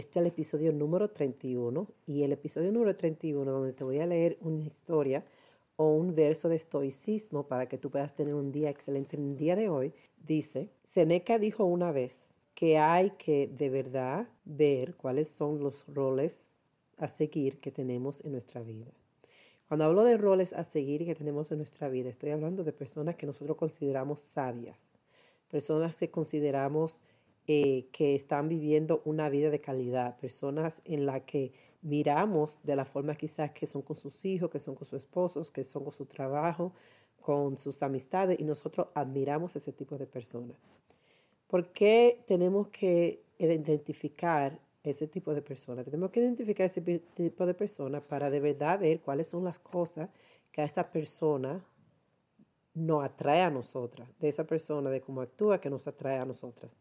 Este es el episodio número 31 y el episodio número 31 donde te voy a leer una historia o un verso de estoicismo para que tú puedas tener un día excelente en el día de hoy, dice, Seneca dijo una vez que hay que de verdad ver cuáles son los roles a seguir que tenemos en nuestra vida. Cuando hablo de roles a seguir que tenemos en nuestra vida, estoy hablando de personas que nosotros consideramos sabias, personas que consideramos eh, que están viviendo una vida de calidad, personas en las que miramos de la forma quizás que son con sus hijos, que son con sus esposos, que son con su trabajo, con sus amistades, y nosotros admiramos ese tipo de personas. ¿Por qué tenemos que identificar ese tipo de persona. Tenemos que identificar ese tipo de persona para de verdad ver cuáles son las cosas que a esa persona nos atrae a nosotras, de esa persona, de cómo actúa, que nos atrae a nosotras.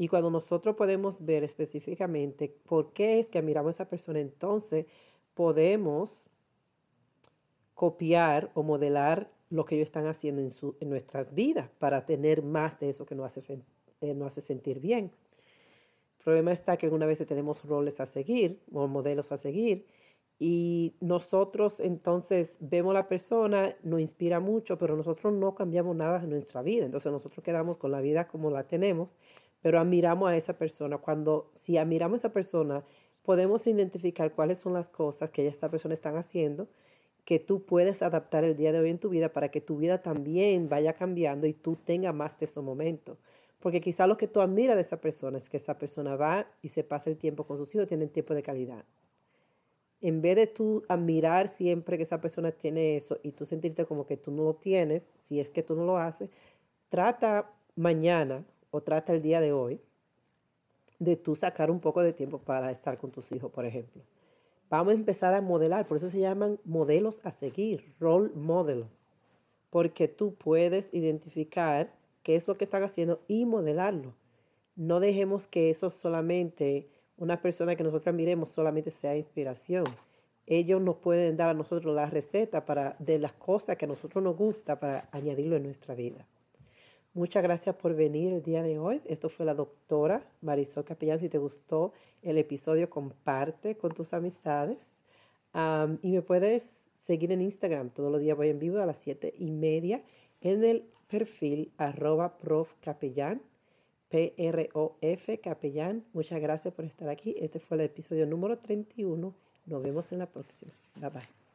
Y cuando nosotros podemos ver específicamente por qué es que admiramos a esa persona, entonces podemos copiar o modelar lo que ellos están haciendo en, nuestras vidas para tener más de eso que nos hace, eh, nos hace sentir bien. El problema está que alguna vez tenemos roles a seguir o modelos a seguir y nosotros entonces vemos a la persona, nos inspira mucho, pero nosotros no cambiamos nada en nuestra vida. Entonces nosotros quedamos con la vida como la tenemos, pero admiramos a esa persona. Cuando si admiramos a esa persona, podemos identificar cuáles son las cosas que esta persona está haciendo que tú puedes adaptar el día de hoy en tu vida para que tu vida también vaya cambiando y tú tengas más de esos momentos. Porque quizá lo que tú admiras de esa persona es que esa persona va y se pasa el tiempo con sus hijos, tienen tiempo de calidad. En vez de tú admirar siempre que esa persona tiene eso y tú sentirte como que tú no lo tienes, si es que tú no lo haces, trata mañana o trata el día de hoy de tú sacar un poco de tiempo para estar con tus hijos, por ejemplo. Vamos a empezar a modelar, por eso se llaman modelos a seguir, role models, porque tú puedes identificar qué es lo que están haciendo y modelarlo. No dejemos que eso solamente, una persona que nosotros miremos solamente sea inspiración. Ellos nos pueden dar a nosotros la receta para, de las cosas que a nosotros nos gusta para añadirlo en nuestra vida. Muchas gracias por venir el día de hoy. Esto fue la doctora Marisol Capellán. Si te gustó el episodio, comparte con tus amistades. y me puedes seguir en Instagram. Todos los días voy en vivo a las siete y media en el perfil arroba P-R-O-F capellán. Muchas gracias por estar aquí. Este fue el episodio número 31. Nos vemos en la próxima. Bye bye.